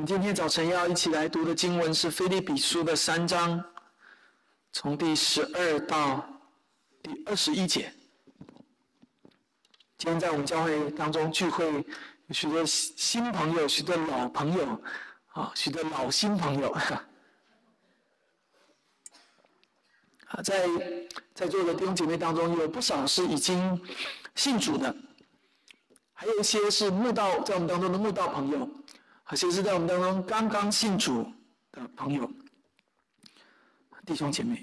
们今天早晨要一起来读的经文是《菲利比书》的三章，从第十二到第二十一节。今天在我们教会当中聚会，有许多新朋友，许多老朋友，啊，许多老新朋友。啊，在在座的弟兄姐妹当中，有不少是已经信主的，还有一些是慕道在我们当中的慕道朋友，有些是在我们当中刚刚信主的朋友，弟兄姐妹。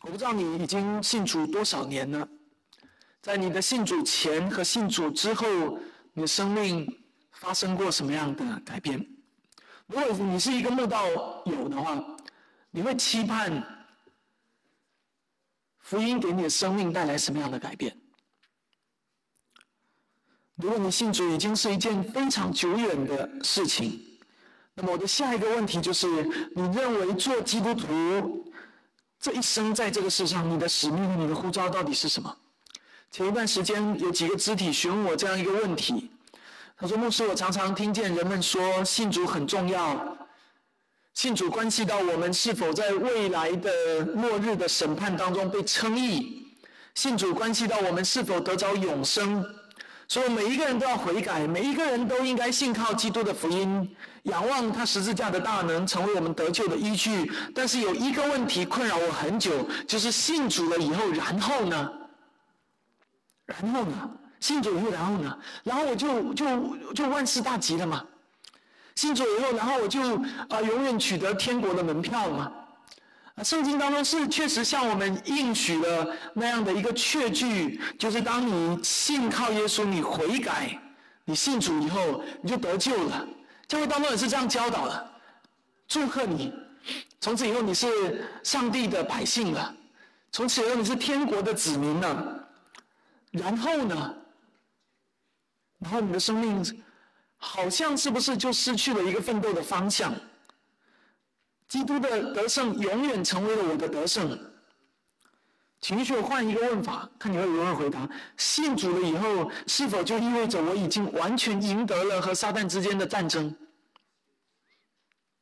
我不知道你已经信主多少年了。在你的信主前和信主之后，你的生命发生过什么样的改变？如果你是一个慕道友的话，你会期盼福音给你的生命带来什么样的改变？如果你信主已经是一件非常久远的事情，那么我的下一个问题就是：你认为做基督徒这一生在这个世上，你的使命你的呼召到底是什么？前一段时间，有几个肢体询问我这样一个问题。他说：“牧师，我常常听见人们说信主很重要，信主关系到我们是否在未来的末日的审判当中被称义，信主关系到我们是否得着永生。所以每一个人都要悔改，每一个人都应该信靠基督的福音，仰望他十字架的大能，成为我们得救的依据。但是有一个问题困扰我很久，就是信主了以后，然后呢？”然后呢？信主以后，然后呢？然后我就就就万事大吉了嘛。信主以后，然后我就啊永远取得天国的门票嘛。圣经当中是确实向我们应许了那样的一个确据，就是当你信靠耶稣，你悔改，你信主以后，你就得救了。教会当中也是这样教导的。祝贺你，从此以后你是上帝的百姓了，从此以后你是天国的子民了。然后呢？然后你的生命好像是不是就失去了一个奋斗的方向？基督的得胜永远成为了我的得胜。请许我换一个问法，看你会如何回答：信主了以后，是否就意味着我已经完全赢得了和撒旦之间的战争？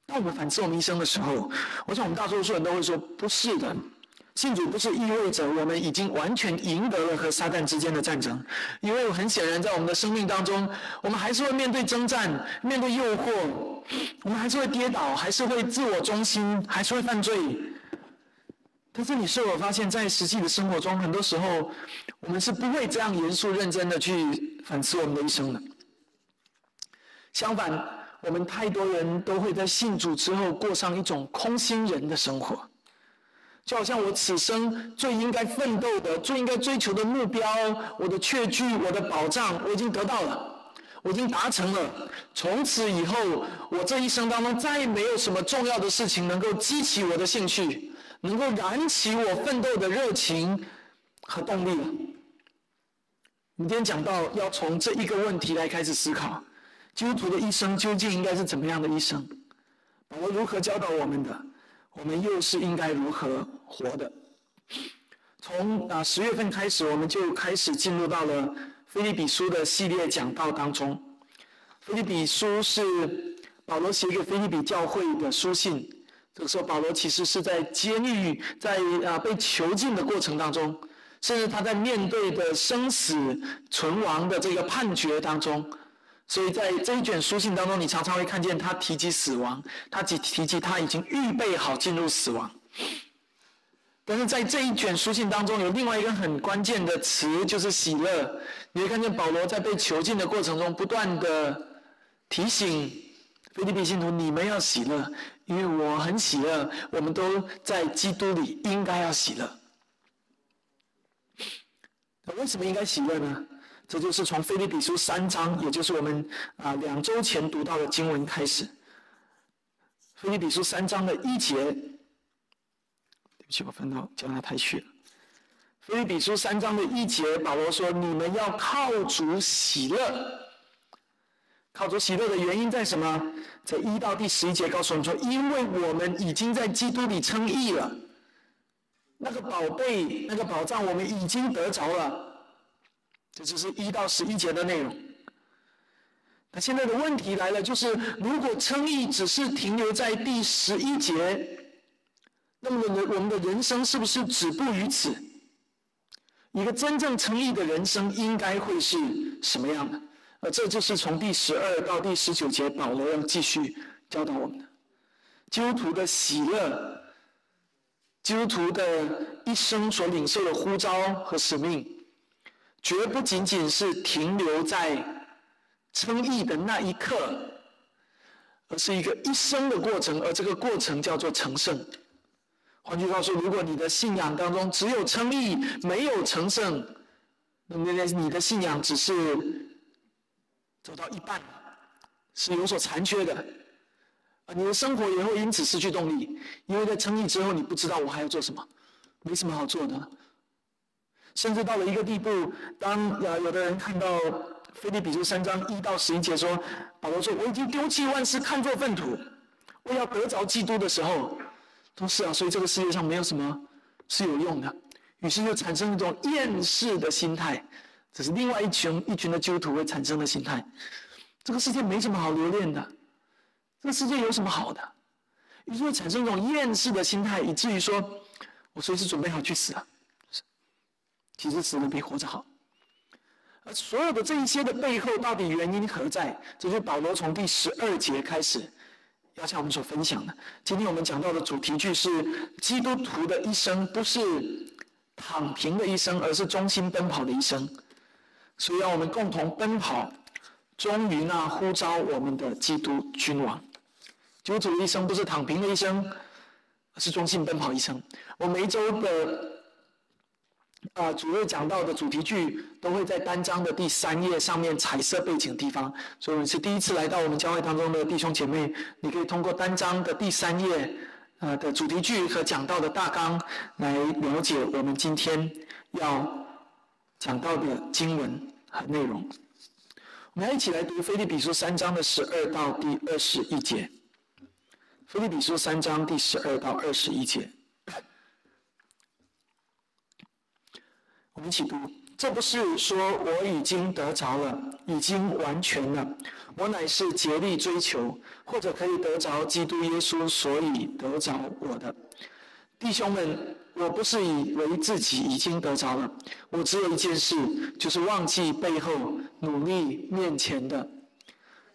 当我们反思我们一生的时候，我想我们大多数人都会说：不是的。信主不是意味着我们已经完全赢得了和撒旦之间的战争，因为很显然，在我们的生命当中，我们还是会面对征战，面对诱惑，我们还是会跌倒，还是会自我中心，还是会犯罪。但是，你是否发现，在实际的生活中，很多时候，我们是不会这样严肃认真的去反思我们的一生的。相反，我们太多人都会在信主之后，过上一种空心人的生活。就好像我此生最应该奋斗的、最应该追求的目标，我的确据、我的保障，我已经得到了，我已经达成了。从此以后，我这一生当中再也没有什么重要的事情能够激起我的兴趣，能够燃起我奋斗的热情和动力了。我们今天讲到，要从这一个问题来开始思考：基督徒的一生究竟应该是怎么样的一生？保罗如何教导我们的？我们又是应该如何活的？从啊十月份开始，我们就开始进入到了菲利比书的系列讲道当中。菲利比书是保罗写给菲利比教会的书信。这个时候，保罗其实是在监狱，在啊被囚禁的过程当中，甚至他在面对的生死存亡的这个判决当中。所以在这一卷书信当中，你常常会看见他提及死亡，他提提及他已经预备好进入死亡。但是在这一卷书信当中，有另外一个很关键的词，就是喜乐。你会看见保罗在被囚禁的过程中，不断的提醒菲律宾信徒：你们要喜乐，因为我很喜乐。我们都在基督里，应该要喜乐。为什么应该喜乐呢？这就是从菲利比书三章，也就是我们啊两周前读到的经文开始。菲利比书三章的一节，对不起，我翻到加拉太去了。菲利比书三章的一节，保罗说：“你们要靠主喜乐。”靠主喜乐的原因在什么？在一到第十一节告诉我们说：“因为我们已经在基督里称义了，那个宝贝、那个宝藏，我们已经得着了。”这就是一到十一节的内容。那现在的问题来了，就是如果称义只是停留在第十一节，那么我们我们的人生是不是止步于此？一个真正称义的人生应该会是什么样的？呃，这就是从第十二到第十九节，保罗要继续教导我们的基督徒的喜乐，基督徒的一生所领受的呼召和使命，绝不仅仅是停留在。称义的那一刻，而是一个一生的过程，而这个过程叫做成圣。换句话说，如果你的信仰当中只有称义，没有成圣，那么你的信仰只是走到一半，是有所残缺的。你的生活也会因此失去动力，因为在称义之后，你不知道我还要做什么，没什么好做的。甚至到了一个地步，当啊有的人看到。菲利比书三章一到十一节说：“保罗说，我已经丢弃万事，看作粪土，我要得着基督的时候，都是啊。所以这个世界上没有什么是有用的。于是就产生一种厌世的心态，这是另外一群一群的基督徒会产生的心态。这个世界没什么好留恋的，这个世界有什么好的？于是会产生一种厌世的心态，以至于说我随时准备好去死了。其实死了比活着好。”而所有的这一些的背后，到底原因何在？这是保罗从第十二节开始要向我们所分享的。今天我们讲到的主题句是：基督徒的一生不是躺平的一生，而是忠心奔跑的一生。所以，让我们共同奔跑，忠于那呼召我们的基督君王。基督徒一生不是躺平的一生，而是忠心奔跑一生。我每一周的。啊，主日讲到的主题句都会在单章的第三页上面彩色背景地方，所以你是第一次来到我们教会当中的弟兄姐妹，你可以通过单章的第三页，呃的主题句和讲到的大纲来了解我们今天要讲到的经文和内容。我们要一起来读菲利比书三章的十二到第二十一节。菲利比书三章第十二到二十一节。们一起读，这不是说我已经得着了，已经完全了。我乃是竭力追求，或者可以得着基督耶稣，所以得着我的弟兄们。我不是以为自己已经得着了，我只有一件事，就是忘记背后，努力面前的，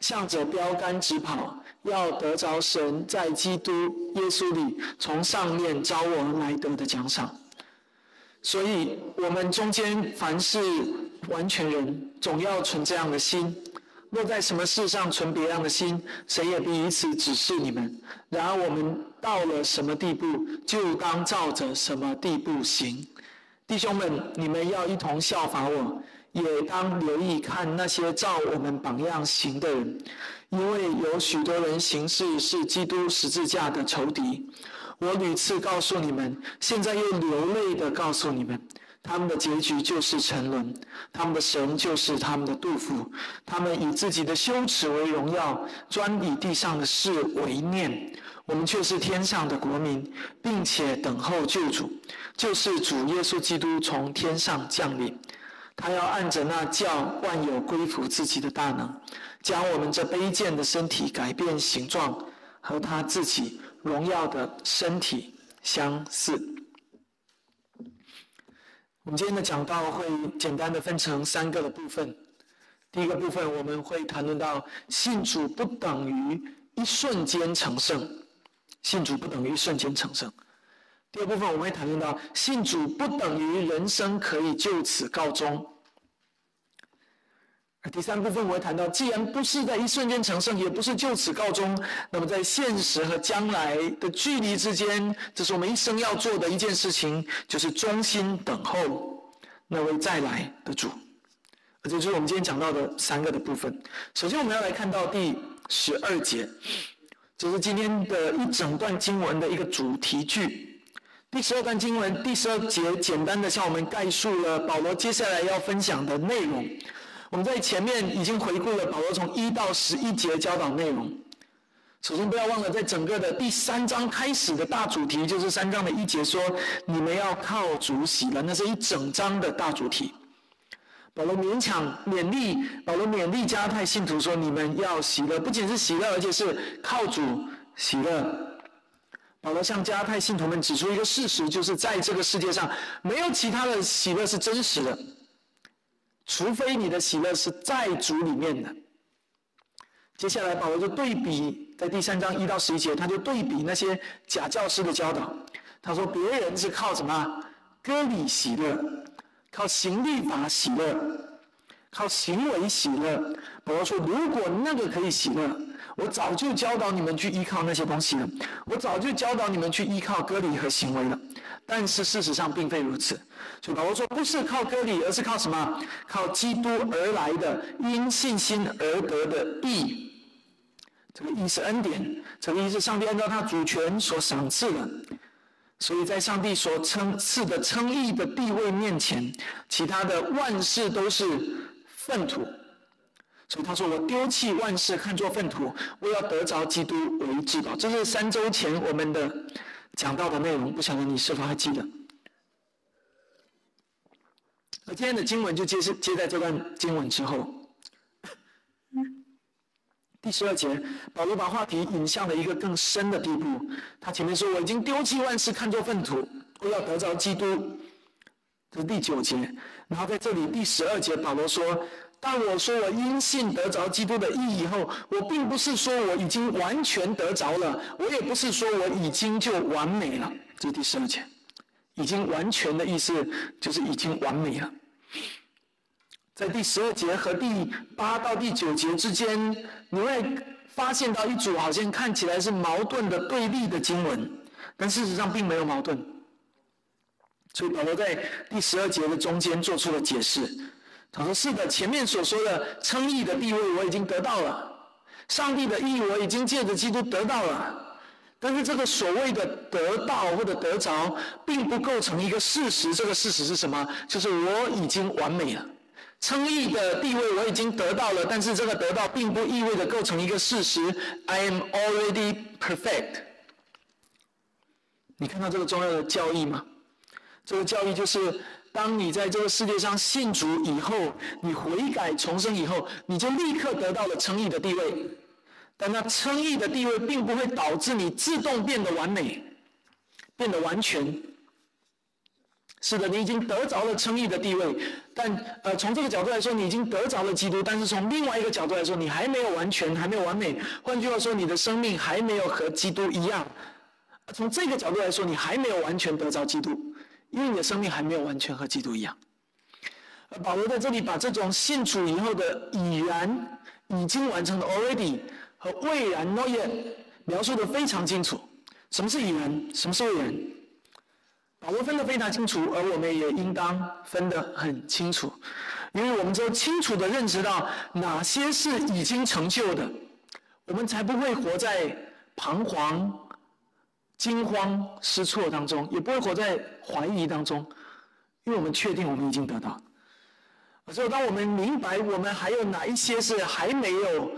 向着标杆直跑，要得着神在基督耶稣里从上面招我来得的奖赏。所以，我们中间凡是完全人，总要存这样的心；若在什么事上存别样的心，谁也不以此指示你们。然而，我们到了什么地步，就当照着什么地步行。弟兄们，你们要一同效法我，也当留意看那些照我们榜样行的人，因为有许多人行事是基督十字架的仇敌。我屡次告诉你们，现在又流泪的告诉你们，他们的结局就是沉沦，他们的神就是他们的杜甫，他们以自己的羞耻为荣耀，专以地上的事为念。我们却是天上的国民，并且等候救主，就是主耶稣基督从天上降临。他要按着那叫万有归服自己的大能，将我们这卑贱的身体改变形状，和他自己。荣耀的身体相似。我们今天的讲道会简单的分成三个的部分。第一个部分我们会谈论到信主不等于一瞬间成圣，信主不等于一瞬间成圣。第二部分我们会谈论到信主不等于人生可以就此告终。第三部分我会谈到，既然不是在一瞬间成圣，也不是就此告终，那么在现实和将来的距离之间，这是我们一生要做的一件事情，就是专心等候那位再来的主。这就是我们今天讲到的三个的部分。首先，我们要来看到第十二节，这是今天的一整段经文的一个主题句。第十二段经文第十二节，简单的向我们概述了保罗接下来要分享的内容。我们在前面已经回顾了保罗从一到十一节教导内容。首先，不要忘了，在整个的第三章开始的大主题，就是三章的一节说：“你们要靠主喜了。”那是一整章的大主题。保罗勉强勉励，保罗勉励加太信徒说：“你们要喜乐，不仅是喜乐，而且是靠主喜乐。”保罗向加太信徒们指出一个事实，就是在这个世界上，没有其他的喜乐是真实的，除非你的喜乐是在主里面的。接下来，保罗就对比，在第三章一到十一节，他就对比那些假教师的教导。他说：“别人是靠什么？割礼喜乐，靠行律法喜乐，靠行为喜乐。”保罗说：“如果那个可以喜乐，我早就教导你们去依靠那些东西了。我早就教导你们去依靠割礼和行为了。但是事实上并非如此。所以保罗说，不是靠割礼，而是靠什么？靠基督而来的，因信心而得的义。”这个义是恩典，这个义是上帝按照他主权所赏赐的，所以在上帝所称赐的称义的地位面前，其他的万事都是粪土。所以他说：“我丢弃万事，看作粪土，我要得着基督为至宝。”这是三周前我们的讲到的内容，不晓得你是否还记得？而今天的经文就接是接在这段经文之后。第十二节，保罗把话题引向了一个更深的地步。他前面说：“我已经丢弃万事，看作粪土，我要得着基督。”这是第九节。然后在这里第十二节，保罗说：“当我说我因信得着基督的意义后，我并不是说我已经完全得着了，我也不是说我已经就完美了。”这是第十二节，已经完全的意思就是已经完美了。在第十二节和第八到第九节之间，你会发现到一组好像看起来是矛盾的对立的经文，但事实上并没有矛盾。所以保罗在第十二节的中间做出了解释，他说：“是的，前面所说的称义的地位我已经得到了，上帝的义我已经借着基督得到了，但是这个所谓的得到或者得着，并不构成一个事实。这个事实是什么？就是我已经完美了。”称义的地位我已经得到了，但是这个得到并不意味着构成一个事实。I am already perfect。你看到这个重要的教义吗？这个教义就是，当你在这个世界上信主以后，你悔改重生以后，你就立刻得到了称义的地位。但那称义的地位并不会导致你自动变得完美，变得完全。是的，你已经得着了称义的地位，但呃，从这个角度来说，你已经得着了基督；但是从另外一个角度来说，你还没有完全，还没有完美。换句话说，你的生命还没有和基督一样。从这个角度来说，你还没有完全得着基督，因为你的生命还没有完全和基督一样。而保罗在这里把这种信主以后的已然、已经完成的 already 和未然 not yet 描述的非常清楚。什么是已然？什么是未然？保罗分得非常清楚，而我们也应当分得很清楚，因为我们只有清楚的认识到哪些是已经成就的，我们才不会活在彷徨、惊慌失措当中，也不会活在怀疑当中，因为我们确定我们已经得到。所以，当我们明白我们还有哪一些是还没有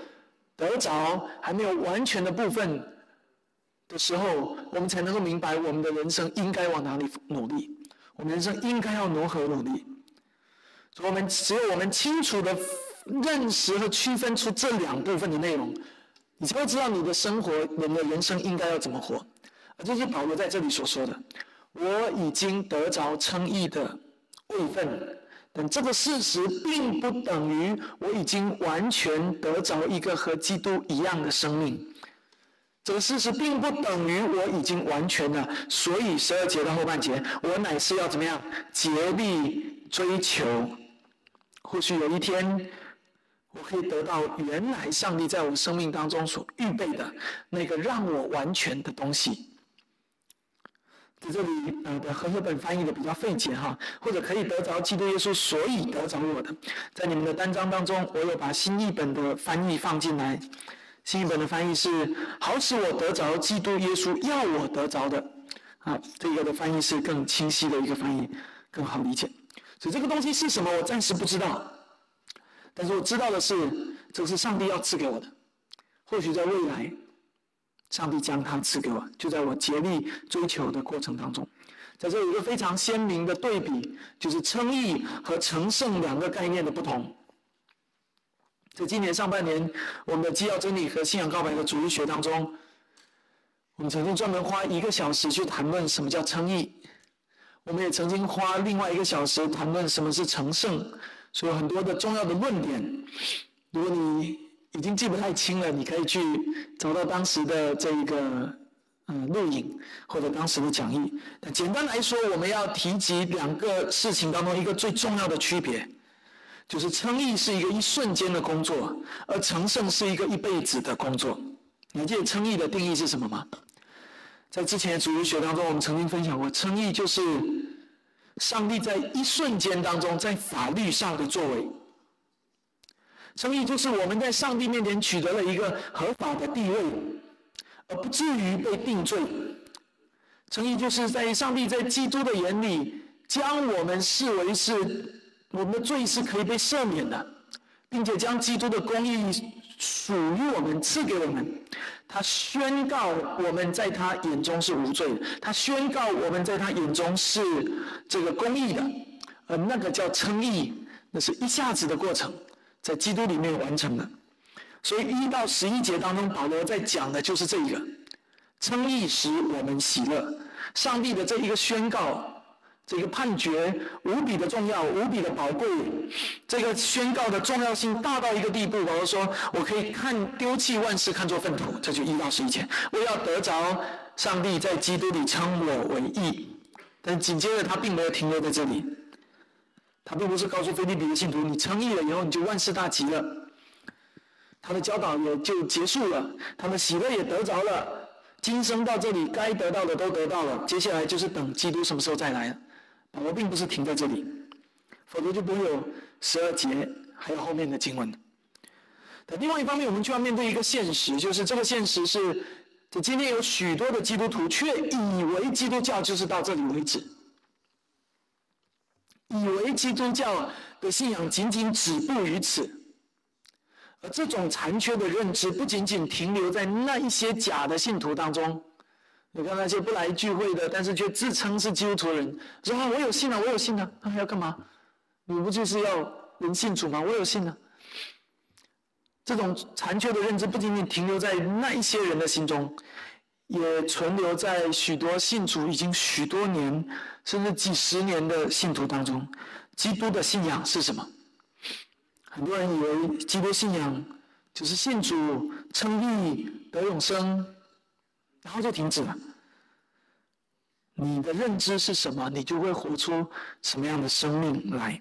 得着、还没有完全的部分。的时候，我们才能够明白我们的人生应该往哪里努力，我们人生应该要如何努力。我们只有我们清楚的认识和区分出这两部分的内容，你才会知道你的生活、你的人生应该要怎么活。这是保罗在这里所说的：“我已经得着称义的位分，但这个事实并不等于我已经完全得着一个和基督一样的生命。”这个事实并不等于我已经完全了，所以十二节的后半节，我乃是要怎么样竭力追求？或许有一天，我可以得到原来上帝在我生命当中所预备的那个让我完全的东西。在这里，呃的和合本翻译的比较费解哈，或者可以得着基督耶稣，所以得着我的。在你们的单章当中，我有把新译本的翻译放进来。新译本的翻译是“好使我得着基督耶稣要我得着的”，啊，这个的翻译是更清晰的一个翻译，更好理解。所以这个东西是什么，我暂时不知道，但是我知道的是，这是上帝要赐给我的。或许在未来，上帝将它赐给我，就在我竭力追求的过程当中。在这有一个非常鲜明的对比，就是称义和成圣两个概念的不同。在今年上半年，我们的基要真理和信仰告白的主义学当中，我们曾经专门花一个小时去谈论什么叫称义，我们也曾经花另外一个小时谈论什么是成圣，所以很多的重要的论点，如果你已经记不太清了，你可以去找到当时的这一个。嗯，录影或者当时的讲义。那简单来说，我们要提及两个事情当中一个最重要的区别，就是称义是一个一瞬间的工作，而成圣是一个一辈子的工作。你记得称义的定义是什么吗？在之前的主日学当中，我们曾经分享过，称义就是上帝在一瞬间当中在法律上的作为。称义就是我们在上帝面前取得了一个合法的地位。而不至于被定罪，诚意就是在上帝在基督的眼里，将我们视为是我们的罪是可以被赦免的，并且将基督的公义属于我们，赐给我们。他宣告我们在他眼中是无罪的，他宣告我们在他眼中是这个公义的，而那个叫称义，那是一下子的过程，在基督里面完成的。所以一到十一节当中，保罗在讲的就是这一个称义使我们喜乐。上帝的这一个宣告，这个判决无比的重要，无比的宝贵。这个宣告的重要性大到一个地步，保罗说：“我可以看丢弃万事，看作粪土。”这就一到十一节，我要得着上帝在基督里称我为义。但紧接着他并没有停留在这里，他并不是告诉菲律宾的信徒：“你称义了以后，你就万事大吉了。”他的教导也就结束了，他的喜乐也得着了，今生到这里该得到的都得到了，接下来就是等基督什么时候再来了。我并不是停在这里，否则就不会有十二节还有后面的经文。但另外一方面，我们就要面对一个现实，就是这个现实是，这今天有许多的基督徒却以为基督教就是到这里为止，以为基督教的信仰仅仅止步于此。而这种残缺的认知，不仅仅停留在那一些假的信徒当中。你看那些不来聚会的，但是却自称是基督徒人，说：“啊，我有信了，我有信了，那还要干嘛？你不就是要人信主吗？我有信了。”这种残缺的认知，不仅仅停留在那一些人的心中，也存留在许多信主已经许多年，甚至几十年的信徒当中。基督的信仰是什么？很多人以为基督信仰就是信主称义得永生，然后就停止了。你的认知是什么，你就会活出什么样的生命来。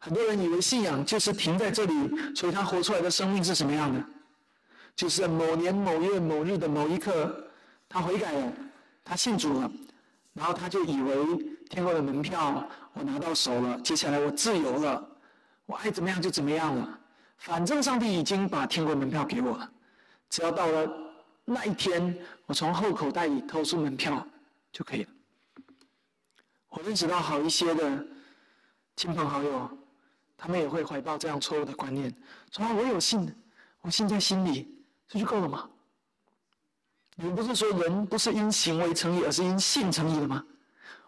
很多人以为信仰就是停在这里，所以他活出来的生命是什么样的？就是某年某月某日的某一刻，他悔改了，他信主了，然后他就以为天国的门票我拿到手了，接下来我自由了。我爱怎么样就怎么样了，反正上帝已经把天国门票给我了，只要到了那一天，我从后口袋里偷出门票就可以了。我认识到好一些的亲朋好友，他们也会怀抱这样错误的观念，说啊，我有信，我信在心里，这就够了吗？你不是说人不是因行为成义，而是因信成义的吗？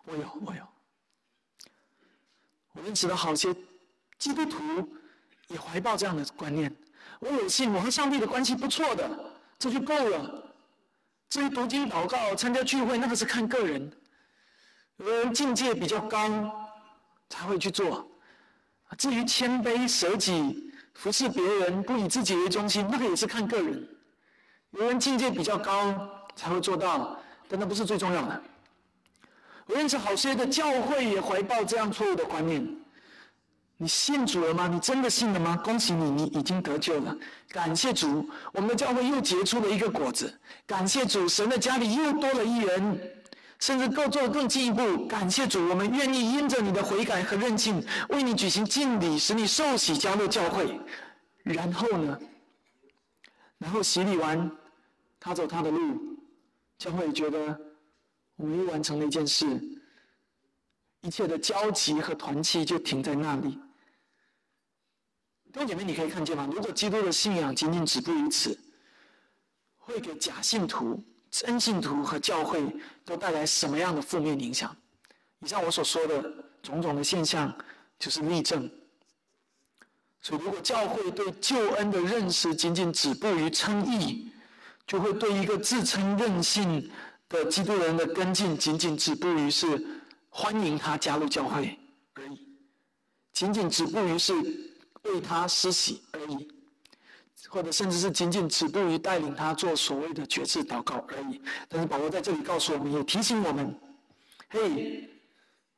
我有，我有，我认识到好些。基督徒也怀抱这样的观念：我有信，我和上帝的关系不错的，这就够了。至于读经、祷告、参加聚会，那个是看个人。有的人境界比较高，才会去做。至于谦卑、舍己、服侍别人、不以自己为中心，那个也是看个人。有人境界比较高，才会做到，但那不是最重要的。我认识好些的教会也怀抱这样错误的观念。你信主了吗？你真的信了吗？恭喜你，你已经得救了。感谢主，我们的教会又结出了一个果子。感谢主，神的家里又多了一人，甚至更做更进一步。感谢主，我们愿意因着你的悔改和认信，为你举行敬礼，使你受洗加入教会。然后呢？然后洗礼完，他走他的路，教会觉得我们又完成了一件事，一切的交集和团契就停在那里。弟兄姐妹，你可以看见吗？如果基督的信仰仅仅止步于此，会给假信徒、真信徒和教会都带来什么样的负面影响？以上我所说的种种的现象，就是例证。所以，如果教会对救恩的认识仅仅止步于称义，就会对一个自称任性的基督人的跟进仅仅止步于是欢迎他加入教会而已，仅仅止步于是为他施洗而已，或者甚至是仅仅止步于带领他做所谓的决志祷告而已。但是保罗在这里告诉我们，也提醒我们：嘿。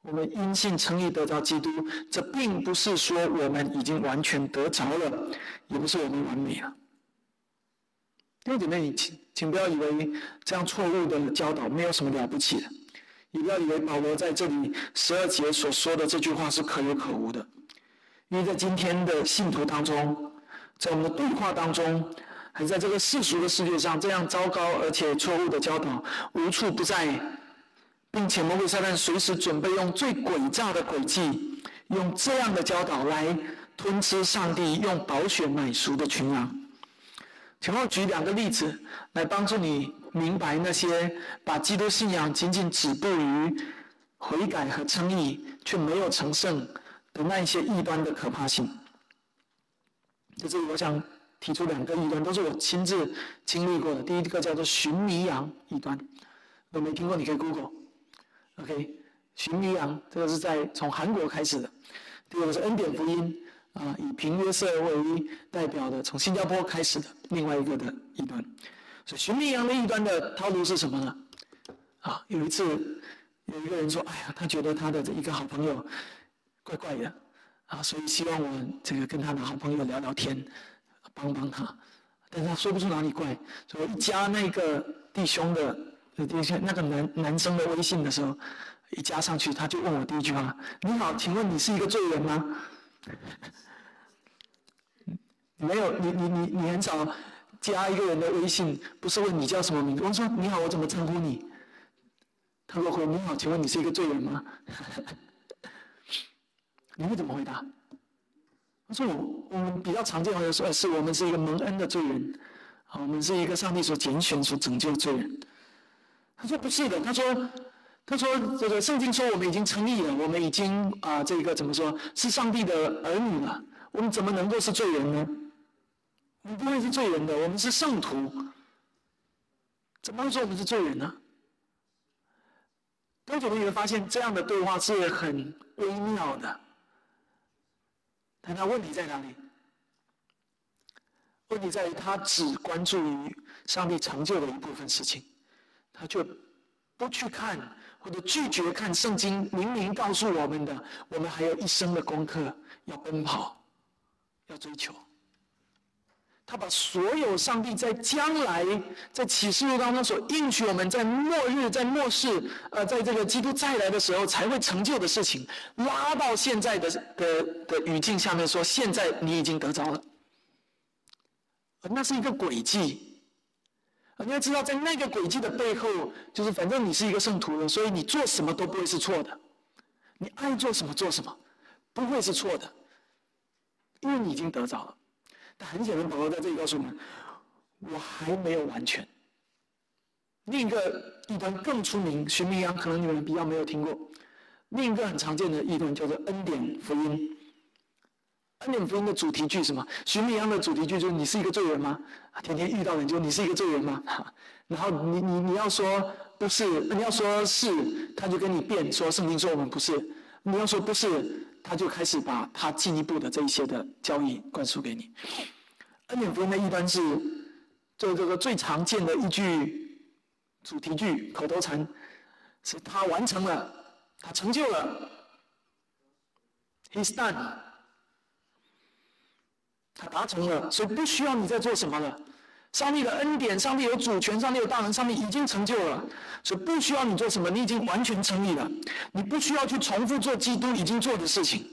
我们因信称义得着基督，这并不是说我们已经完全得着了，也不是我们完美了。弟兄姐妹，你请请不要以为这样错误的教导没有什么了不起的，也不要以为保罗在这里十二节所说的这句话是可有可无的，因为在今天的信徒当中，在我们的对话当中，还在这个世俗的世界上，这样糟糕而且错误的教导无处不在。并且魔鬼撒旦随时准备用最诡诈的诡计，用这样的教导来吞吃上帝用宝血买赎的群羊。请我举两个例子来帮助你明白那些把基督信仰仅仅止步于悔改和称义，却没有成圣的那一些异端的可怕性。在这里，我想提出两个异端，都是我亲自经历过的。第一个叫做寻迷羊异端，如果没听过，你可以 Google。OK，寻迷羊，这个是在从韩国开始的。第二个是恩典福音，啊，以平约瑟为代表的，从新加坡开始的另外一个的异端。所以寻迷羊的异端的套路是什么呢？啊，有一次有一个人说：“哎呀，他觉得他的这一个好朋友怪怪的，啊，所以希望我这个跟他的好朋友聊聊天，帮帮他。但是他说不出哪里怪，所以一加那个弟兄的。”第一些那个男男生的微信的时候，一加上去，他就问我第一句话：“你好，请问你是一个罪人吗？” 没有，你你你你很少加一个人的微信，不是问你叫什么名字。我说：“你好，我怎么称呼你？”他说：“你好，请问你是一个罪人吗？” 你会怎么回答？他说：“我我们比较常见的说，是我们是一个蒙恩的罪人，我们是一个上帝所拣选、所拯救的罪人。”他说不是的，他说，他说这个圣经说我们已经称义了，我们已经啊这个怎么说是上帝的儿女了，我们怎么能够是罪人呢？我们不会是罪人的，我们是圣徒，怎么会说我们是罪人呢？多久你会发现这样的对话是很微妙的，但他问题在哪里？问题在于他只关注于上帝成就的一部分事情。他就不去看，或者拒绝看圣经明明告诉我们的，我们还有一生的功课要奔跑，要追求。他把所有上帝在将来在启示录当中所应许我们在末日、在末世，呃，在这个基督再来的时候才会成就的事情，拉到现在的的的语境下面说，现在你已经得着了，那是一个轨迹。你要知道，在那个轨迹的背后，就是反正你是一个圣徒了，所以你做什么都不会是错的。你爱做什么做什么，不会是错的，因为你已经得着了。但很显然，保罗在这里告诉我们，我还没有完全。另一个异端更出名，徐明阳可能你们比较没有听过。另一个很常见的异端叫做恩典福音。恩典福音的主题句什么？寻迷羊的主题句就是你是一个罪人吗？天天遇到人就你是一个罪人吗？然后你你你要说不是，你要说是，他就跟你辩说圣经说我们不是。你要说不是，他就开始把他进一步的这一些的教义灌输给你。恩典福音的一般是这这个最常见的一句主题句口头禅，是他完成了，他成就了，He's done。他达成了，所以不需要你再做什么了。上帝的恩典，上帝有主权，上帝有大能，上帝已经成就了，所以不需要你做什么，你已经完全成立了。你不需要去重复做基督已经做的事情。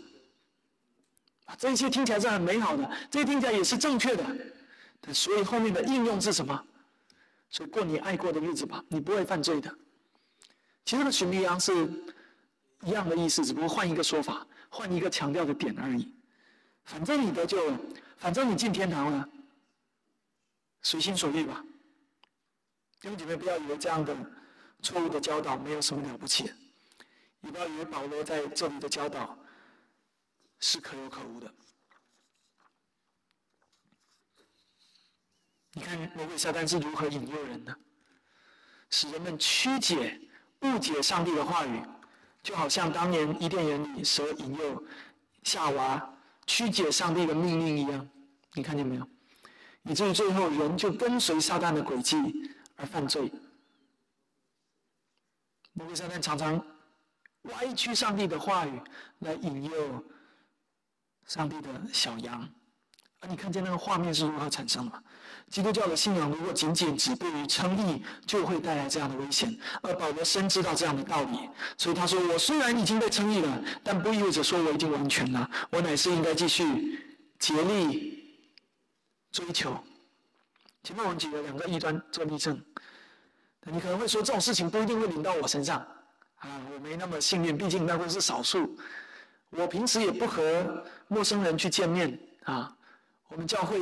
这一切听起来是很美好的，这些听起来也是正确的。所以后面的应用是什么？所以过你爱过的日子吧，你不会犯罪的。其实的寻迷羊是一样的意思，只不过换一个说法，换一个强调的点而已。反正你得救了。反正你进天堂了，随心所欲吧。弟兄姐妹，不要以为这样的错误的教导没有什么了不起。你不要以为保罗在这里的教导是可有可无的。你看魔鬼撒旦是如何引诱人的，使人们曲解、误解上帝的话语，就好像当年伊甸园里蛇引诱夏娃曲解上帝的命令一样。你看见没有？以至于最后人就跟随撒旦的轨迹而犯罪。魔鬼撒旦常常歪曲上帝的话语，来引诱上帝的小羊。而你看见那个画面是如何产生的吗？基督教的信仰如果仅仅止步于称义，就会带来这样的危险。而保罗深知道这样的道理，所以他说：“我虽然已经被称义了，但不意味着说我已经完全了。我乃是应该继续竭力追求。”前面我们举了两个异端做例证，你可能会说这种事情不一定会临到我身上啊，我没那么幸运，毕竟那都是少数。我平时也不和陌生人去见面啊。我们教会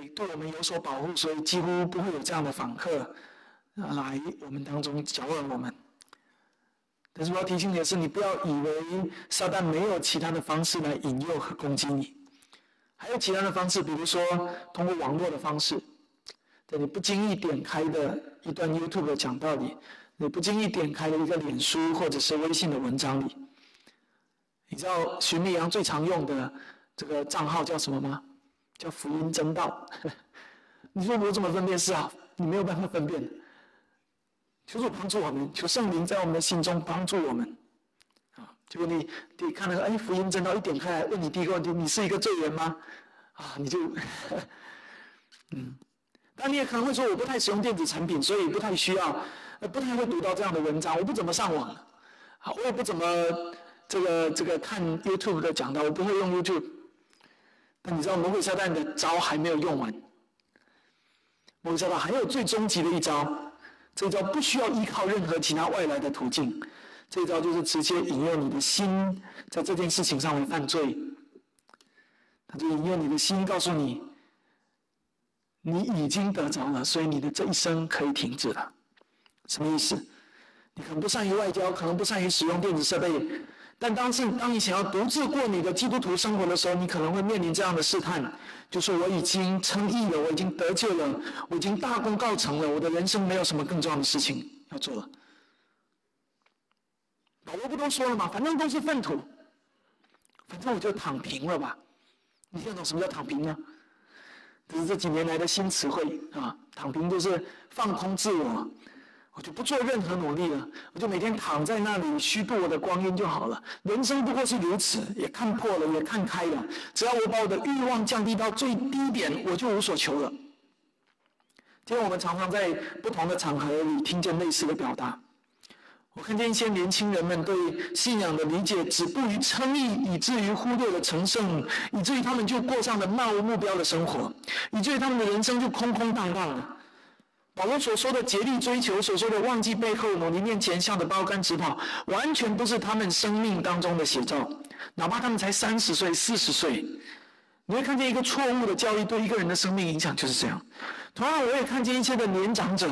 也对我们有所保护，所以几乎不会有这样的访客来我们当中搅扰我们。但是我要提醒你的是，你不要以为撒旦没有其他的方式来引诱和攻击你，还有其他的方式，比如说通过网络的方式，在你不经意点开的一段 YouTube 的讲道理，你不经意点开的一个脸书或者是微信的文章里，你知道徐密阳最常用的。这个账号叫什么吗？叫福音真道。你说我怎么分辨是啊？你没有办法分辨。求主帮助我们，求圣灵在我们的心中帮助我们。啊，结果你你看那个哎福音真道一点开来，问你第一个问题：你是一个罪人吗？啊，你就嗯，那你也可能会说我不太使用电子产品，所以不太需要，不太会读到这样的文章，我不怎么上网，啊，我也不怎么这个这个看 YouTube 的讲道，我不会用 YouTube。但你知道魔鬼撒旦的招还没有用完，魔鬼撒旦还有最终极的一招，这一招不需要依靠任何其他外来的途径，这一招就是直接引诱你的心在这件事情上面犯罪。他就引诱你的心，告诉你，你已经得着了，所以你的这一生可以停止了。什么意思？你可能不善于外交，可能不善于使用电子设备。但当是当你想要独自过你的基督徒生活的时候，你可能会面临这样的试探，就是我已经称义了，我已经得救了，我已经大功告成了，我的人生没有什么更重要的事情要做了。保罗不都说了吗？反正都是粪土，反正我就躺平了吧？你听懂什么叫躺平吗？这是这几年来的新词汇啊！躺平就是放空自我。我就不做任何努力了，我就每天躺在那里虚度我的光阴就好了。人生不过是如此，也看破了，也看开了。只要我把我的欲望降低到最低点，我就无所求了。今天我们常常在不同的场合里听见类似的表达。我看见一些年轻人们对信仰的理解止步于称义，以至于忽略了成圣，以至于他们就过上了漫无目标的生活，以至于他们的人生就空空荡荡了。保罗所说的竭力追求，所说的忘记背后，努力面前，向着包干直跑，完全不是他们生命当中的写照。哪怕他们才三十岁、四十岁，你会看见一个错误的教育对一个人的生命影响就是这样。同样，我也看见一些的年长者，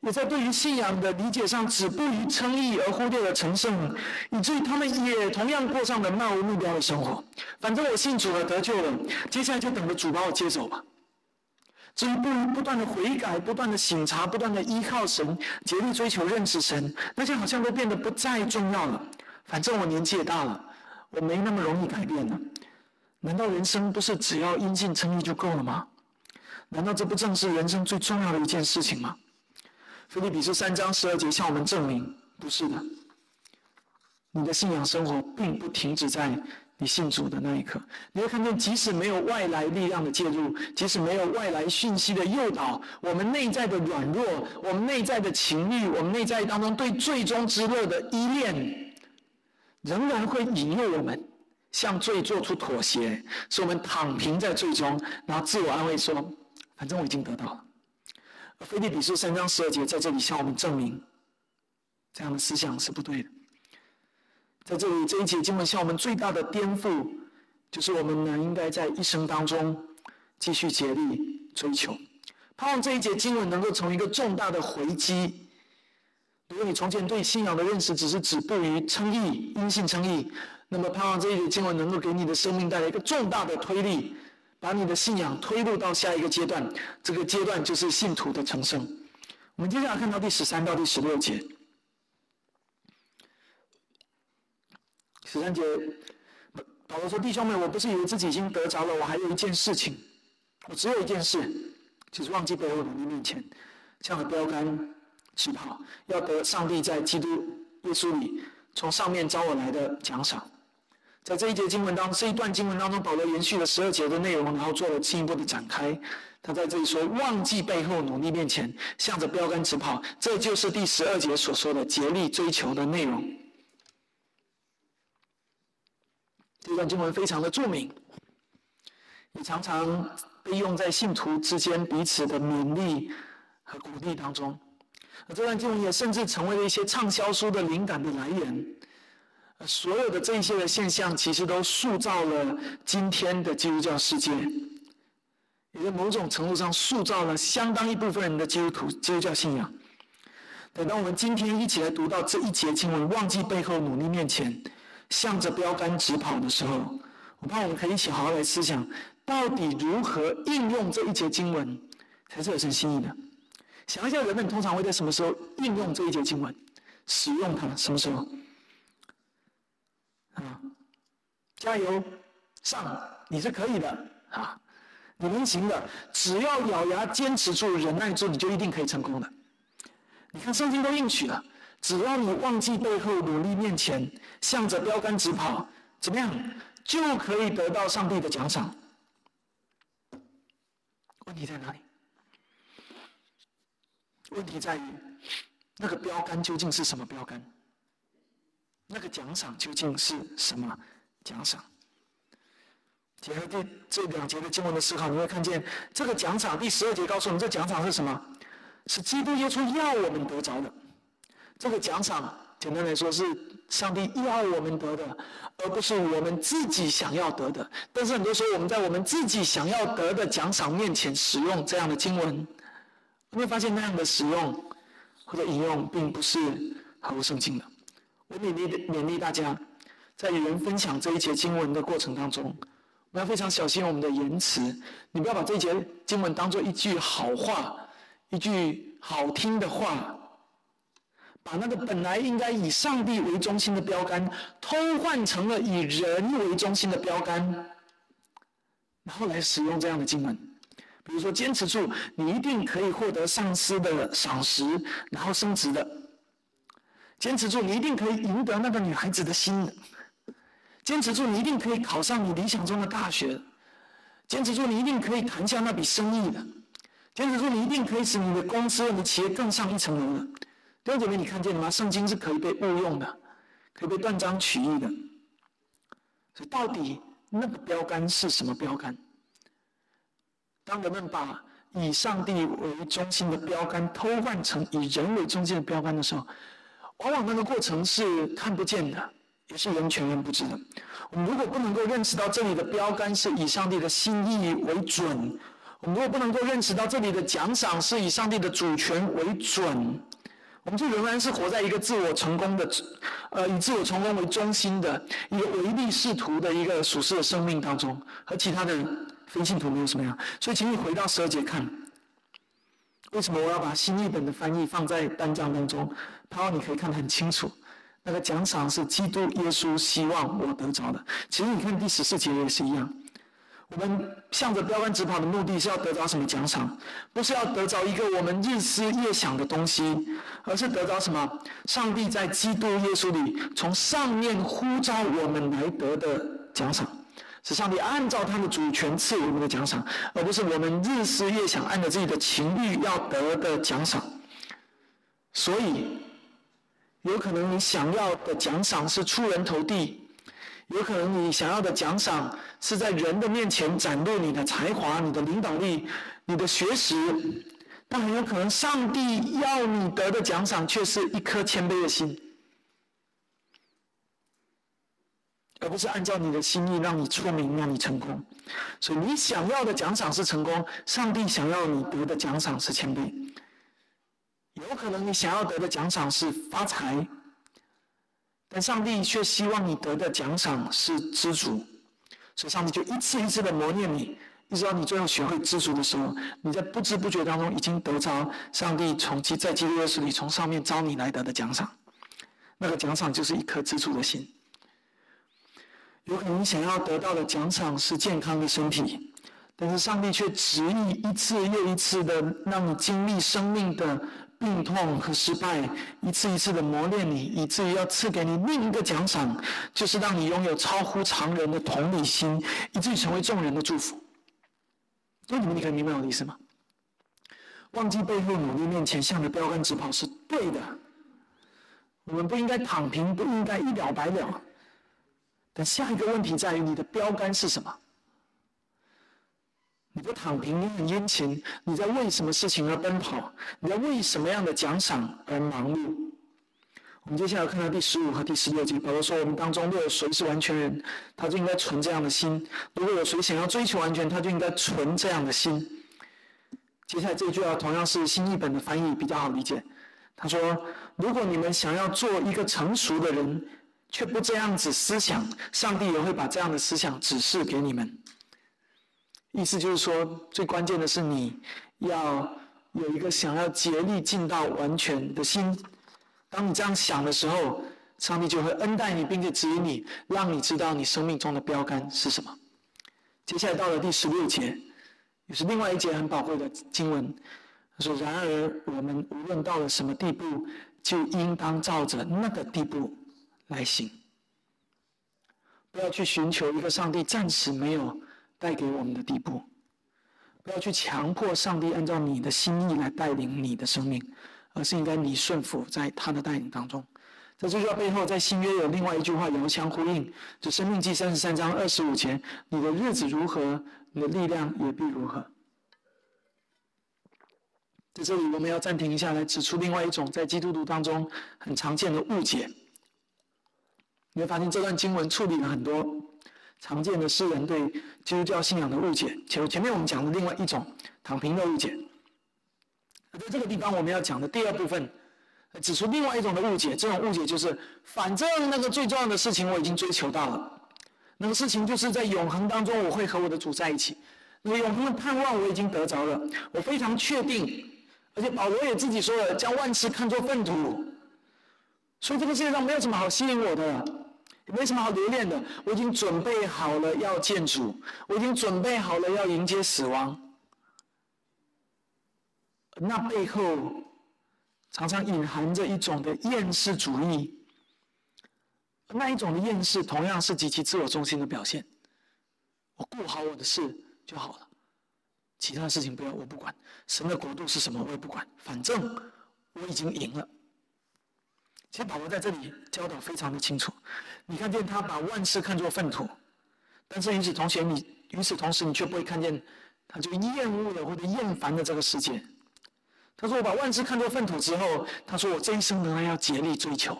也在对于信仰的理解上止步于称义，而忽略了成圣，以至于他们也同样过上了漫无目标的生活。反正我信主了，得救了，接下来就等着主把我接走吧。至于不不断的悔改、不断的醒察、不断的依靠神、竭力追求认识神，那些好像都变得不再重要了。反正我年纪也大了，我没那么容易改变了。难道人生不是只要因信称义就够了吗？难道这不正是人生最重要的一件事情吗？菲利比书三章十二节向我们证明，不是的。你的信仰生活并不停止在。你信主的那一刻，你会看见，即使没有外来力量的介入，即使没有外来讯息的诱导，我们内在的软弱，我们内在的情欲，我们内在当中对最终之乐的依恋，仍然会引诱我们向罪做出妥协，使我们躺平在最终，然后自我安慰说：“反正我已经得到了。”而腓立比书三章十二节在这里向我们证明，这样的思想是不对的。在这里，这一节经文向我们最大的颠覆，就是我们呢应该在一生当中继续竭力追求。盼望这一节经文能够从一个重大的回击，如果你从前对信仰的认识只是止步于称义、因信称义，那么盼望这一节经文能够给你的生命带来一个重大的推力，把你的信仰推入到下一个阶段。这个阶段就是信徒的成圣。我们接下来看到第十三到第十六节。十三节，保罗说：“弟兄们，我不是以为自己已经得着了，我还有一件事情，我只有一件事，就是忘记背后努力面前，向着标杆。”起跑，要得上帝在基督耶稣里从上面招我来的奖赏。在这一节经文当中，这一段经文当中，保罗延续了十二节的内容，然后做了进一步的展开。他在这里说：“忘记背后，努力面前，向着标杆直跑。”这就是第十二节所说的竭力追求的内容。这段经文非常的著名，也常常被用在信徒之间彼此的勉励和鼓励当中。而这段经文也甚至成为了一些畅销书的灵感的来源。所有的这些的现象，其实都塑造了今天的基督教世界，也在某种程度上塑造了相当一部分人的基督徒基督教信仰。等到我们今天一起来读到这一节经文，忘记背后，努力面前，向着标杆直跑的时候，我怕我们可以一起好好来思想，到底如何应用这一节经文，才是有神心意的。想一下，人们通常会在什么时候应用这一节经文，使用它？什么时候？啊，加油，上，你是可以的啊，你能行的，只要咬牙坚持住、忍耐住，你就一定可以成功的。你看圣经都应许了，只要你忘记背后，努力面前，向着标杆直跑，怎么样，就可以得到上帝的奖赏。问题在哪里？问题在于，那个标杆究竟是什么标杆？那个奖赏究竟是什么奖赏？结合这这两节的经文的思考，你会看见这个奖赏。第十二节告诉我们，这奖赏是什么？是基督耶稣要我们得着的。这个奖赏，简单来说是上帝要我们得的，而不是我们自己想要得的。但是很多时候，我们在我们自己想要得的奖赏面前使用这样的经文。你会发现那样的使用或者引用并不是毫无圣经的。我勉励勉励大家，在与人分享这一节经文的过程当中，我们要非常小心我们的言辞。你不要把这一节经文当做一句好话，一句好听的话，把那个本来应该以上帝为中心的标杆，偷换成了以人为中心的标杆，然后来使用这样的经文。比如说，坚持住，你一定可以获得上司的赏识，然后升职的。坚持住，你一定可以赢得那个女孩子的心的。坚持住，你一定可以考上你理想中的大学。坚持住，你一定可以谈下那笔生意的。坚持住，你一定可以使你的公司、你的企业更上一层楼的。弟兄姐妹，你看见了吗？圣经是可以被误用的，可以被断章取义的。所以，到底那个标杆是什么标杆？当人们把以上帝为中心的标杆偷换成以人为中心的标杆的时候，往往那个过程是看不见的，也是人全然不知的。我们如果不能够认识到这里的标杆是以上帝的心意为准，我们如果不能够认识到这里的奖赏是以上帝的主权为准，我们就仍然是活在一个自我成功的，呃，以自我成功为中心的一个唯利是图的一个属世的生命当中，和其他的。分信徒没有什么样，所以请你回到十二节看，为什么我要把新译本的翻译放在单章当中？盼望你可以看得很清楚。那个奖赏是基督耶稣希望我得着的。其实你看第十四节也是一样，我们向着标杆直跑的目的是要得着什么奖赏？不是要得着一个我们日思夜想的东西，而是得着什么？上帝在基督耶稣里从上面呼召我们来得的奖赏。是上帝按照他的主权赐予我们的奖赏，而不是我们日思夜想按照自己的情欲要得的奖赏。所以，有可能你想要的奖赏是出人头地，有可能你想要的奖赏是在人的面前展露你的才华、你的领导力、你的学识，但很有可能上帝要你得的奖赏却是一颗谦卑的心。而不是按照你的心意让你出名，让你成功。所以你想要的奖赏是成功，上帝想要你得的奖赏是谦卑。有可能你想要得的奖赏是发财，但上帝却希望你得的奖赏是知足，所以上帝就一次一次的磨练你，一直到你最后学会知足的时候，你在不知不觉当中已经得着上帝从基在基督耶稣里从上面招你来得的奖赏，那个奖赏就是一颗知足的心。有可能你想要得到的奖赏是健康的身体。但是上帝却执意一次又一次的让你经历生命的病痛和失败，一次一次的磨练你，以至于要赐给你另一个奖赏，就是让你拥有超乎常人的同理心，以至于成为众人的祝福。那你们，你可以明白我的意思吗？忘记背后努力面前向着标杆直跑是对的。我们不应该躺平，不应该一了百了。但下一个问题在于，你的标杆是什么？你不躺平，你很殷勤，你在为什么事情而奔跑？你在为什么样的奖赏而忙碌？我们接下来看到第十五和第十六节，保罗说：“我们当中若有谁是完全人，他就应该存这样的心；如果有谁想要追求完全，他就应该存这样的心。”接下来这句话同样是新译本的翻译比较好理解。他说：“如果你们想要做一个成熟的人，却不这样子思想，上帝也会把这样的思想指示给你们。”意思就是说，最关键的是你要有一个想要竭力尽到完全的心。当你这样想的时候，上帝就会恩待你，并且指引你，让你知道你生命中的标杆是什么。接下来到了第十六节，也是另外一节很宝贵的经文。他说：“然而我们无论到了什么地步，就应当照着那个地步来行，不要去寻求一个上帝暂时没有。”带给我们的地步，不要去强迫上帝按照你的心意来带领你的生命，而是应该你顺服在他的带领当中。在这句话背后，在新约有另外一句话遥相呼应，就《生命记》三十三章二十五节：“你的日子如何，你的力量也必如何。”在这里，我们要暂停一下，来指出另外一种在基督徒当中很常见的误解。你会发现这段经文处理了很多。常见的诗人对基督教信仰的误解，前前面我们讲的另外一种躺平的误解。在这个地方，我们要讲的第二部分，指出另外一种的误解。这种误解就是，反正那个最重要的事情我已经追求到了，那个事情就是在永恒当中我会和我的主在一起，那个永恒的盼望我已经得着了，我非常确定。而且保罗也自己说了，将万事看作粪土，所以这个世界上没有什么好吸引我的。没什么好留恋的，我已经准备好了要见主，我已经准备好了要迎接死亡。那背后常常隐含着一种的厌世主义，那一种的厌世同样是极其自我中心的表现。我顾好我的事就好了，其他的事情不要我不管。神的国度是什么我也不管，反正我已经赢了。其实保罗在这里教导非常的清楚，你看见他把万事看作粪土，但是与此同时，你与此同时你却不会看见他就厌恶了或者厌烦了这个世界。他说我把万事看作粪土之后，他说我这一生仍然要竭力追求。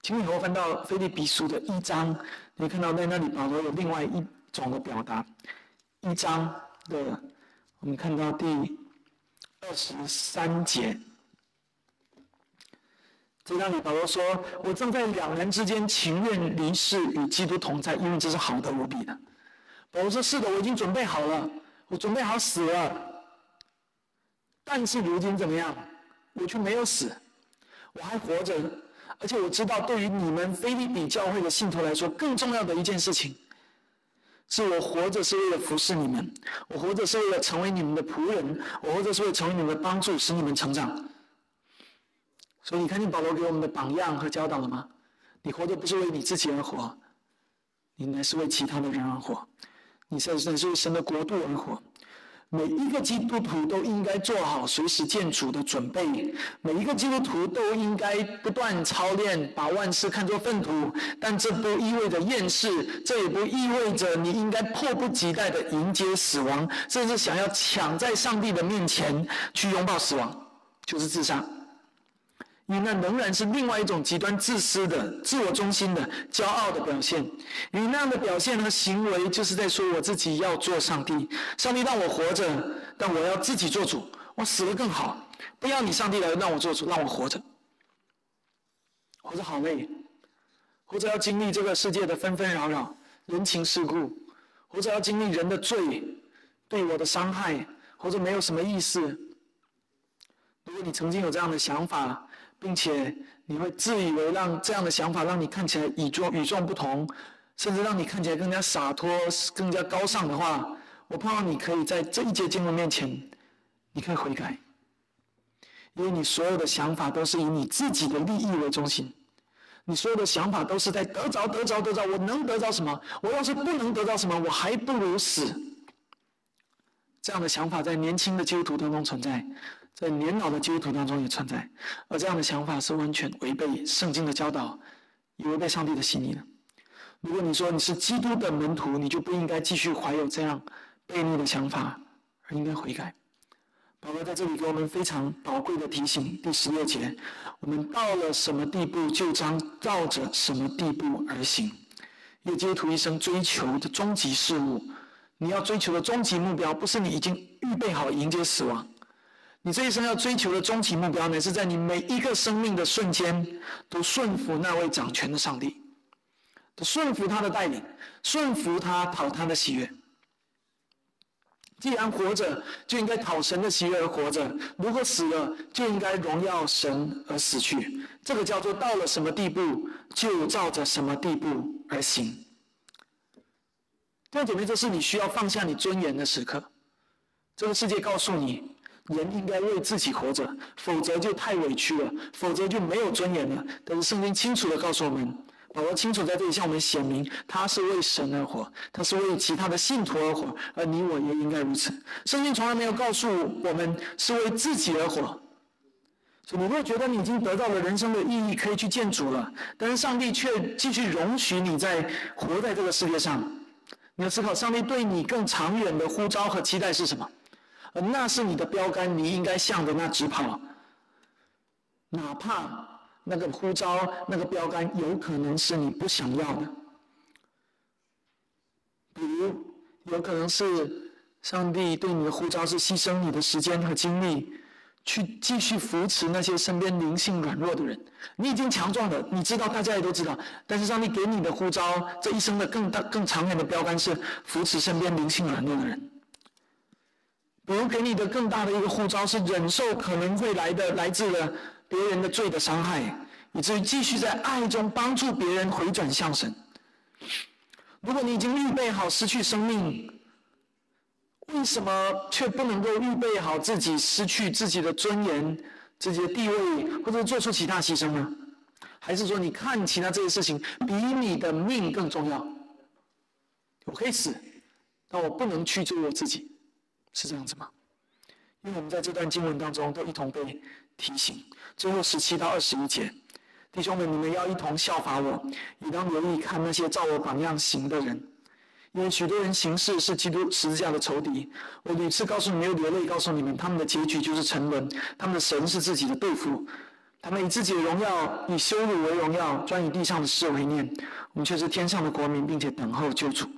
请你和我翻到菲利比书的一章，你看到在那里保罗有另外一种的表达，一章的我们看到第二十三节。在那里，保罗说：“我正在两人之间，情愿离世与基督同在，因为这是好的无比的。”保罗说：“是的，我已经准备好了，我准备好死了。但是如今怎么样？我却没有死，我还活着。而且我知道，对于你们菲利比教会的信徒来说，更重要的一件事情，是我活着是为了服侍你们，我活着是为了成为你们的仆人，我活着是为了成为你们的帮助，使你们成长。”所以你看见保罗给我们的榜样和教导了吗？你活着不是为你自己而活，你乃是为其他的人而活，你甚至是为神的国度而活。每一个基督徒都应该做好随时见主的准备，每一个基督徒都应该不断操练，把万事看作粪土。但这不意味着厌世，这也不意味着你应该迫不及待的迎接死亡，甚至想要抢在上帝的面前去拥抱死亡，就是自杀。你那仍然是另外一种极端自私的、自我中心的、骄傲的表现。你那样的表现和行为，就是在说我自己要做上帝，上帝让我活着，但我要自己做主。我死了更好，不要你上帝来让我做主，让我活着，活着好累，活着要经历这个世界的纷纷扰扰、人情世故，活着要经历人的罪对我的伤害，活着没有什么意思。如果你曾经有这样的想法，并且你会自以为让这样的想法让你看起来与众与众不同，甚至让你看起来更加洒脱、更加高尚的话，我盼望你可以在这一节经文面前，你可以悔改，因为你所有的想法都是以你自己的利益为中心，你所有的想法都是在得着、得着、得着。我能得着什么？我要是不能得到什么，我还不如死。这样的想法在年轻的基督徒当中存在，在年老的基督徒当中也存在，而这样的想法是完全违背圣经的教导，也违背上帝的心意的。如果你说你是基督的门徒，你就不应该继续怀有这样。悖逆的想法，而应该悔改。保罗在这里给我们非常宝贵的提醒：第十六节，我们到了什么地步，就将照着什么地步而行。一个基督徒一生追求的终极事物，你要追求的终极目标，不是你已经预备好迎接死亡。你这一生要追求的终极目标呢，是在你每一个生命的瞬间，都顺服那位掌权的上帝，都顺服他的带领，顺服他讨他的喜悦。既然活着，就应该讨神的喜悦而活着；如果死了，就应该荣耀神而死去。这个叫做到了什么地步，就照着什么地步而行。弟兄姐妹，这是你需要放下你尊严的时刻。这个世界告诉你，人应该为自己活着，否则就太委屈了，否则就没有尊严了。但是圣经清楚的告诉我们。保罗清楚在这里向我们显明，他是为神而活，他是为其他的信徒而活，而你我也应该如此。圣经从来没有告诉我们是为自己而活。所以，你若觉得你已经得到了人生的意义，可以去见主了，但是上帝却继续容许你在活在这个世界上，你要思考上帝对你更长远的呼召和期待是什么？而那是你的标杆，你应该向着那直跑，哪怕。那个呼召，那个标杆，有可能是你不想要的。比如，有可能是上帝对你的呼召是牺牲你的时间和精力，去继续扶持那些身边灵性软弱的人。你已经强壮了，你知道，大家也都知道。但是上帝给你的呼召，这一生的更大、更长远的标杆是扶持身边灵性软弱的人。比如，给你的更大的一个呼召是忍受可能会来的来自的。别人的罪的伤害，以至于继续在爱中帮助别人回转向神。如果你已经预备好失去生命，为什么却不能够预备好自己失去自己的尊严、自己的地位，或者做出其他牺牲呢？还是说你看其他这些事情比你的命更重要？我可以死，但我不能去救我自己，是这样子吗？因为我们在这段经文当中都一同被。提醒最后十七到二十一节，弟兄们，你们要一同效法我，以当留意看那些照我榜样行的人，因为许多人行事是基督十字架的仇敌。我屡次告诉你们，又流泪告诉你们，他们的结局就是沉沦，他们的神是自己的对付，他们以自己的荣耀，以羞辱为荣耀，专以地上的事为念。我们却是天上的国民，并且等候救主，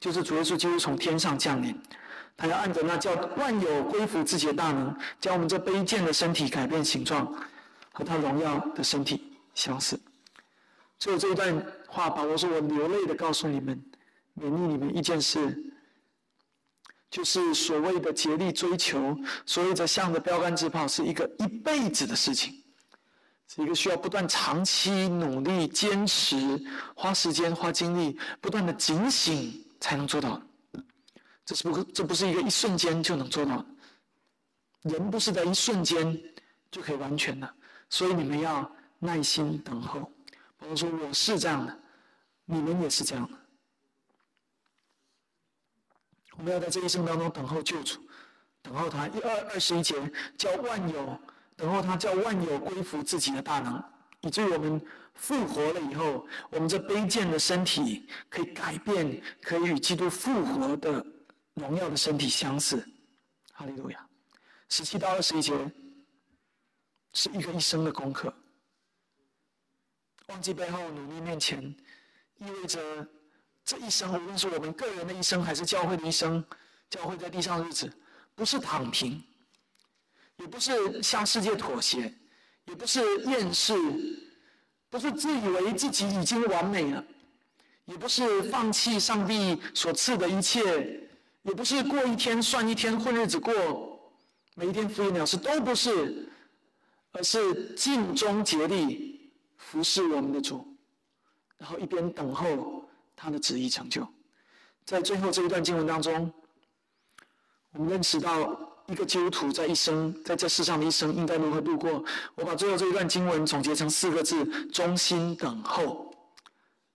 就是主耶稣基督从天上降临。他要按着那叫万有归服自己的大能，将我们这卑贱的身体改变形状，和他荣耀的身体相似。最后这一段话，保罗说：“我流泪的告诉你们，勉励你们一件事，就是所谓的竭力追求，所谓的向着标杆直跑，是一个一辈子的事情，是一个需要不断长期努力、坚持、花时间、花精力、不断的警醒才能做到。”这是不，这不是一个一瞬间就能做到的。人不是在一瞬间就可以完全的，所以你们要耐心等候。保罗说，我是这样的，你们也是这样的。我们要在这一生当中等候救主，等候他一二二十一节叫万有，等候他叫万有归服自己的大能，以至于我们复活了以后，我们这卑贱的身体可以改变，可以与基督复活的。荣耀的身体相似，哈利路亚！十七到二十一节是一个一生的功课。忘记背后，努力面前，意味着这一生，无论是我们个人的一生，还是教会的一生，教会在地上日子，不是躺平。也不是向世界妥协，也不是厌世，不是自以为自己已经完美了，也不是放弃上帝所赐的一切，也不是过一天算一天混日子过，每一天敷衍了事，都不是，而是尽忠竭力服侍我们的主，然后一边等候他的旨意成就。在最后这一段经文当中，我们认识到。一个基督徒在一生，在这世上的一生应该如何度过？我把最后这一段经文总结成四个字：忠心等候。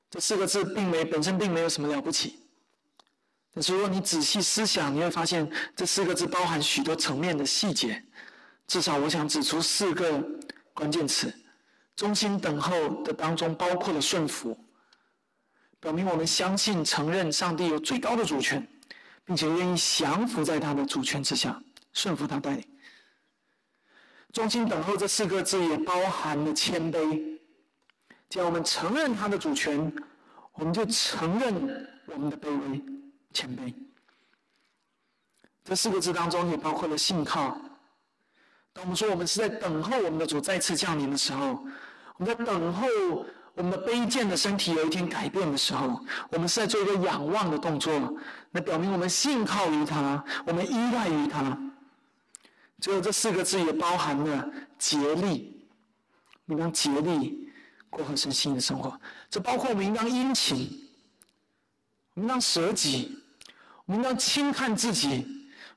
这四个字并没本身并没有什么了不起，但是如果你仔细思想，你会发现这四个字包含许多层面的细节。至少我想指出四个关键词：忠心等候的当中包括了顺服，表明我们相信、承认上帝有最高的主权，并且愿意降服在他的主权之下。顺服他带领，忠心等候这四个字也包含了谦卑。只要我们承认他的主权，我们就承认我们的卑微、谦卑。这四个字当中也包括了信靠。当我们说我们是在等候我们的主再次降临的时候，我们在等候我们的卑贱的身体有一天改变的时候，我们是在做一个仰望的动作，那表明我们信靠于他，我们依赖于他。最后这四个字也包含了竭力，应当竭力过合神心的生活。这包括我们应当殷勤，我们当舍己，我们应当轻看自己，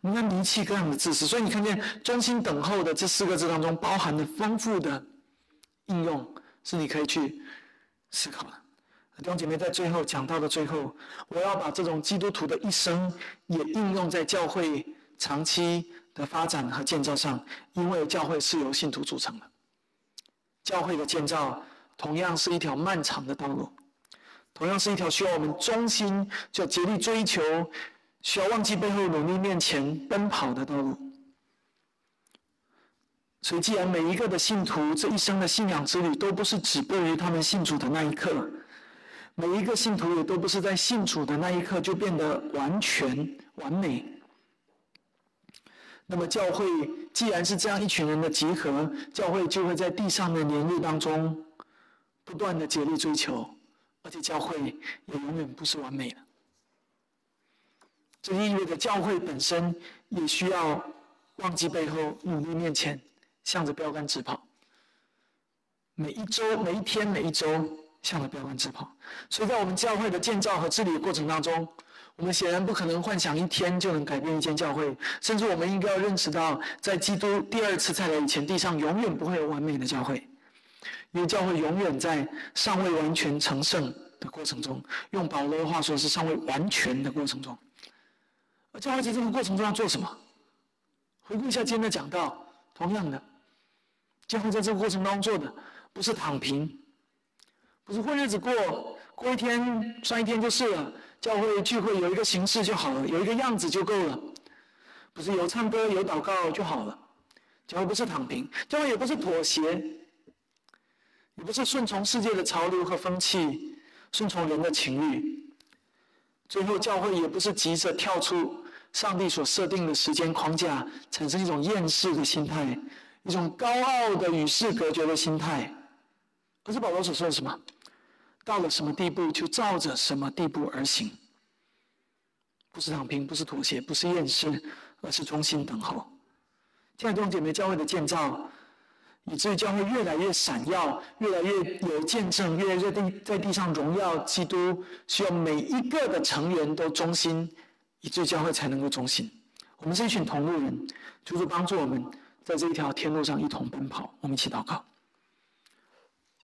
我们应当离弃各样的自私。所以你看见专心等候的这四个字当中，包含了丰富的应用，是你可以去思考的。弟兄姐妹，在最后讲到的最后，我要把这种基督徒的一生也应用在教会长期。的发展和建造上，因为教会是由信徒组成的，教会的建造同样是一条漫长的道路，同样是一条需要我们忠心就竭力追求，需要忘记背后努力面前奔跑的道路。所以，既然每一个的信徒这一生的信仰之旅都不是止步于他们信主的那一刻，每一个信徒也都不是在信主的那一刻就变得完全完美。那么，教会既然是这样一群人的集合，教会就会在地上的年日当中不断的竭力追求，而且教会也永远不是完美的。这意味着教会本身也需要忘记背后，努力面前，向着标杆直跑。每一周、每一天、每一周，向着标杆直跑。所以在我们教会的建造和治理过程当中，我们显然不可能幻想一天就能改变一间教会，甚至我们应该要认识到，在基督第二次再来以前，地上永远不会有完美的教会，因为教会永远在尚未完全成圣的过程中。用保罗的话说，是尚未完全的过程中。教会在这个过程中要做什么？回顾一下今天的讲道，同样的，教会在这个过程当中做的，不是躺平，不是混日子过，过一天算一天就是了。教会聚会有一个形式就好了，有一个样子就够了，不是有唱歌有祷告就好了。教会不是躺平，教会也不是妥协，也不是顺从世界的潮流和风气，顺从人的情欲。最后，教会也不是急着跳出上帝所设定的时间框架，产生一种厌世的心态，一种高傲的与世隔绝的心态，可是保罗所说的什么？到了什么地步，就照着什么地步而行，不是躺平，不是妥协，不是厌世，而是忠心等候。亲爱的弟兄姐妹，教会的建造，以至于教会越来越闪耀，越来越有见证，越来越地在地上荣耀基督，需要每一个的成员都忠心，以致教会才能够中心。我们是一群同路人，求主帮助我们在这一条天路上一同奔跑。我们一起祷告。